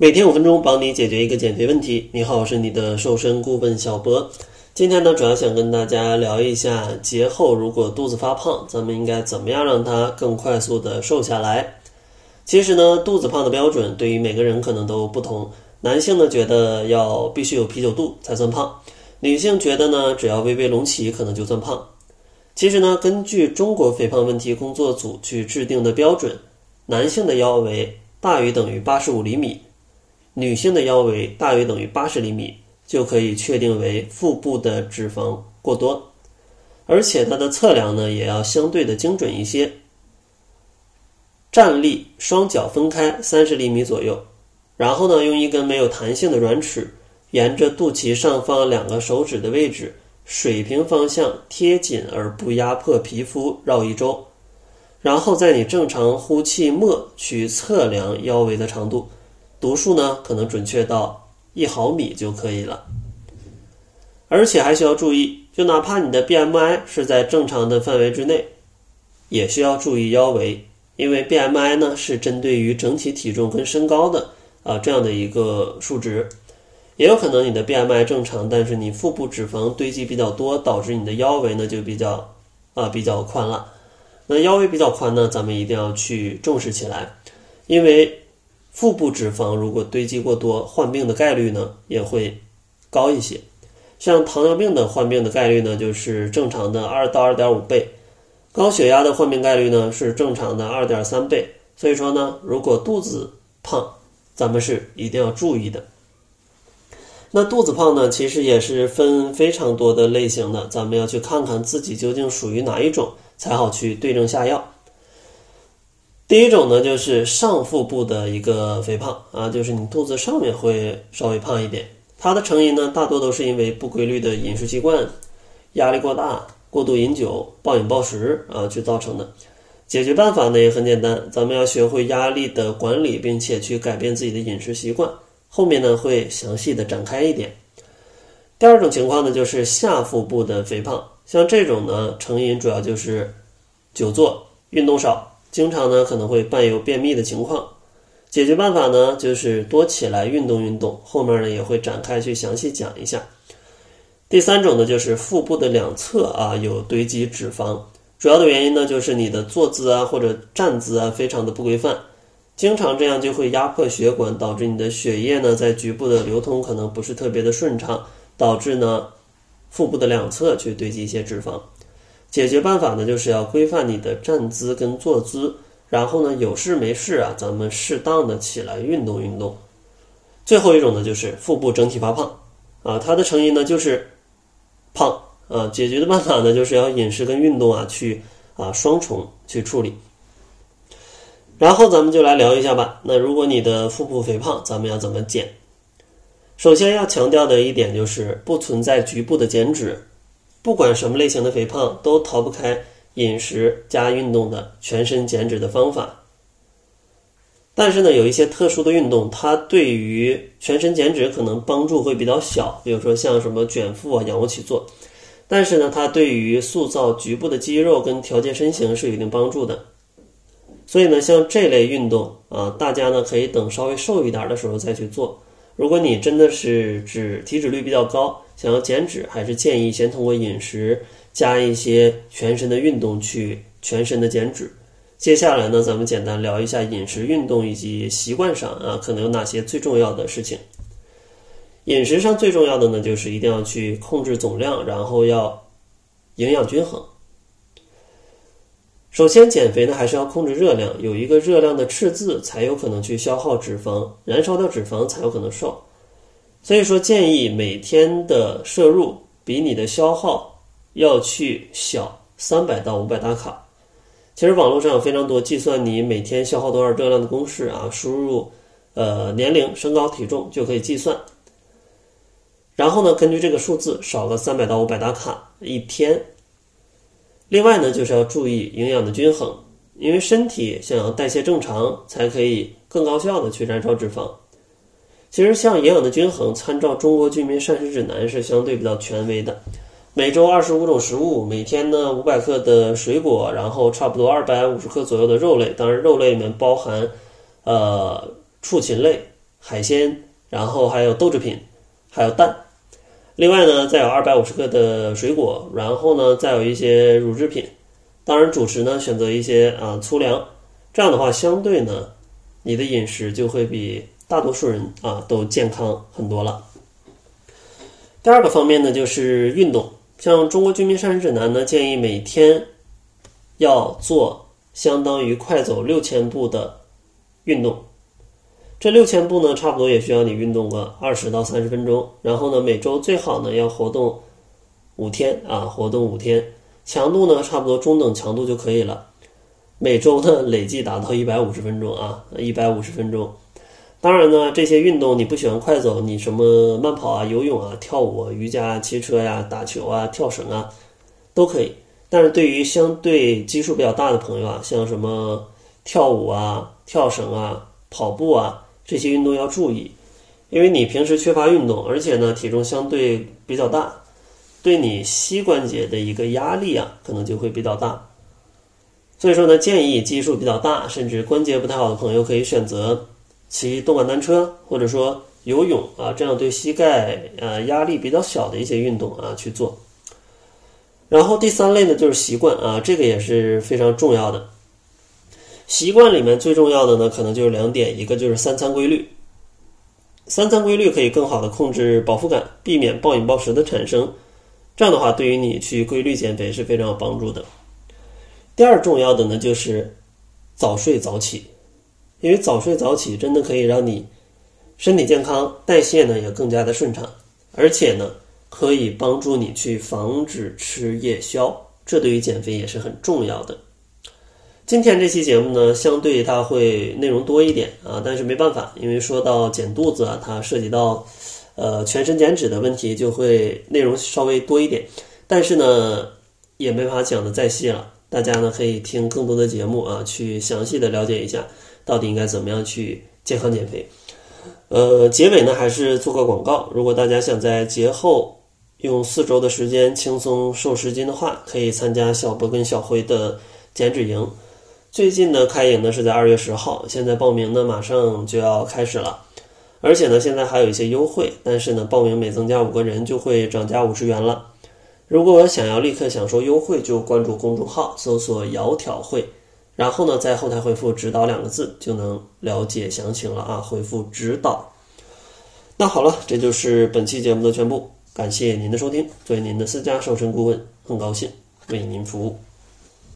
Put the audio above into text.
每天五分钟，帮你解决一个减肥问题。你好，我是你的瘦身顾问小博。今天呢，主要想跟大家聊一下节后如果肚子发胖，咱们应该怎么样让它更快速的瘦下来。其实呢，肚子胖的标准对于每个人可能都不同。男性呢觉得要必须有啤酒肚才算胖，女性觉得呢只要微微隆起可能就算胖。其实呢，根据中国肥胖问题工作组去制定的标准，男性的腰围大于等于八十五厘米。女性的腰围大于等于八十厘米，就可以确定为腹部的脂肪过多，而且它的测量呢也要相对的精准一些。站立，双脚分开三十厘米左右，然后呢用一根没有弹性的软尺，沿着肚脐上方两个手指的位置，水平方向贴紧而不压迫皮肤绕一周，然后在你正常呼气末去测量腰围的长度。读数呢，可能准确到一毫米就可以了，而且还需要注意，就哪怕你的 BMI 是在正常的范围之内，也需要注意腰围，因为 BMI 呢是针对于整体体重跟身高的啊这样的一个数值，也有可能你的 BMI 正常，但是你腹部脂肪堆积比较多，导致你的腰围呢就比较啊比较宽了。那腰围比较宽呢，咱们一定要去重视起来，因为。腹部脂肪如果堆积过多，患病的概率呢也会高一些。像糖尿病的患病的概率呢，就是正常的二到二点五倍；高血压的患病概率呢是正常的二点三倍。所以说呢，如果肚子胖，咱们是一定要注意的。那肚子胖呢，其实也是分非常多的类型的，咱们要去看看自己究竟属于哪一种，才好去对症下药。第一种呢，就是上腹部的一个肥胖啊，就是你肚子上面会稍微胖一点。它的成因呢，大多都是因为不规律的饮食习惯、压力过大、过度饮酒、暴饮暴食啊去造成的。解决办法呢也很简单，咱们要学会压力的管理，并且去改变自己的饮食习惯。后面呢会详细的展开一点。第二种情况呢，就是下腹部的肥胖，像这种呢，成因主要就是久坐、运动少。经常呢可能会伴有便秘的情况，解决办法呢就是多起来运动运动，后面呢也会展开去详细讲一下。第三种呢就是腹部的两侧啊有堆积脂肪，主要的原因呢就是你的坐姿啊或者站姿啊非常的不规范，经常这样就会压迫血管，导致你的血液呢在局部的流通可能不是特别的顺畅，导致呢腹部的两侧去堆积一些脂肪。解决办法呢，就是要规范你的站姿跟坐姿，然后呢，有事没事啊，咱们适当的起来运动运动。最后一种呢，就是腹部整体发胖，啊，它的成因呢就是胖，啊，解决的办法呢，就是要饮食跟运动啊去啊双重去处理。然后咱们就来聊一下吧。那如果你的腹部肥胖，咱们要怎么减？首先要强调的一点就是不存在局部的减脂。不管什么类型的肥胖，都逃不开饮食加运动的全身减脂的方法。但是呢，有一些特殊的运动，它对于全身减脂可能帮助会比较小，比如说像什么卷腹啊、仰卧起坐。但是呢，它对于塑造局部的肌肉跟调节身形是有一定帮助的。所以呢，像这类运动啊，大家呢可以等稍微瘦一点的时候再去做。如果你真的是脂体脂率比较高，想要减脂，还是建议先通过饮食加一些全身的运动去全身的减脂。接下来呢，咱们简单聊一下饮食、运动以及习惯上啊，可能有哪些最重要的事情。饮食上最重要的呢，就是一定要去控制总量，然后要营养均衡。首先，减肥呢还是要控制热量，有一个热量的赤字，才有可能去消耗脂肪，燃烧掉脂肪才有可能瘦。所以说，建议每天的摄入比你的消耗要去小三百到五百大卡。其实网络上有非常多计算你每天消耗多少热量的公式啊，输入呃年龄、身高、体重就可以计算。然后呢，根据这个数字少个三百到五百大卡一天。另外呢，就是要注意营养的均衡，因为身体想要代谢正常，才可以更高效的去燃烧脂肪。其实像营养的均衡，参照《中国居民膳食指南》是相对比较权威的。每周二十五种食物，每天呢五百克的水果，然后差不多二百五十克左右的肉类。当然，肉类里面包含呃畜禽类海鲜，然后还有豆制品，还有蛋。另外呢，再有二百五十克的水果，然后呢，再有一些乳制品。当然，主食呢选择一些啊粗粮，这样的话，相对呢，你的饮食就会比大多数人啊都健康很多了。第二个方面呢，就是运动。像《中国居民膳食指南》呢，建议每天要做相当于快走六千步的运动。这六千步呢，差不多也需要你运动个二十到三十分钟。然后呢，每周最好呢要活动五天啊，活动五天，强度呢差不多中等强度就可以了。每周呢累计达到一百五十分钟啊，一百五十分钟。当然呢，这些运动你不喜欢快走，你什么慢跑啊、游泳啊、跳舞、啊、瑜伽、骑车呀、打球啊、跳绳啊，都可以。但是对于相对基数比较大的朋友啊，像什么跳舞啊、跳绳啊、跑步啊这些运动要注意，因为你平时缺乏运动，而且呢体重相对比较大，对你膝关节的一个压力啊，可能就会比较大。所以说呢，建议基数比较大，甚至关节不太好的朋友可以选择。骑动感单车，或者说游泳啊，这样对膝盖呃压力比较小的一些运动啊去做。然后第三类呢就是习惯啊，这个也是非常重要的。习惯里面最重要的呢，可能就是两点，一个就是三餐规律。三餐规律可以更好的控制饱腹感，避免暴饮暴食的产生。这样的话，对于你去规律减肥是非常有帮助的。第二重要的呢就是早睡早起。因为早睡早起真的可以让你身体健康，代谢呢也更加的顺畅，而且呢可以帮助你去防止吃夜宵，这对于减肥也是很重要的。今天这期节目呢，相对它会内容多一点啊，但是没办法，因为说到减肚子啊，它涉及到呃全身减脂的问题，就会内容稍微多一点，但是呢也没法讲的再细了，大家呢可以听更多的节目啊，去详细的了解一下。到底应该怎么样去健康减肥？呃，结尾呢还是做个广告。如果大家想在节后用四周的时间轻松瘦十斤的话，可以参加小博跟小辉的减脂营。最近呢开营呢是在二月十号，现在报名呢马上就要开始了，而且呢现在还有一些优惠，但是呢报名每增加五个人就会涨价五十元了。如果想要立刻享受优惠，就关注公众号，搜索“窈窕会”。然后呢，在后台回复“指导”两个字，就能了解详情了啊！回复“指导”。那好了，这就是本期节目的全部。感谢您的收听，作为您的私家瘦身顾问，很高兴为您服务。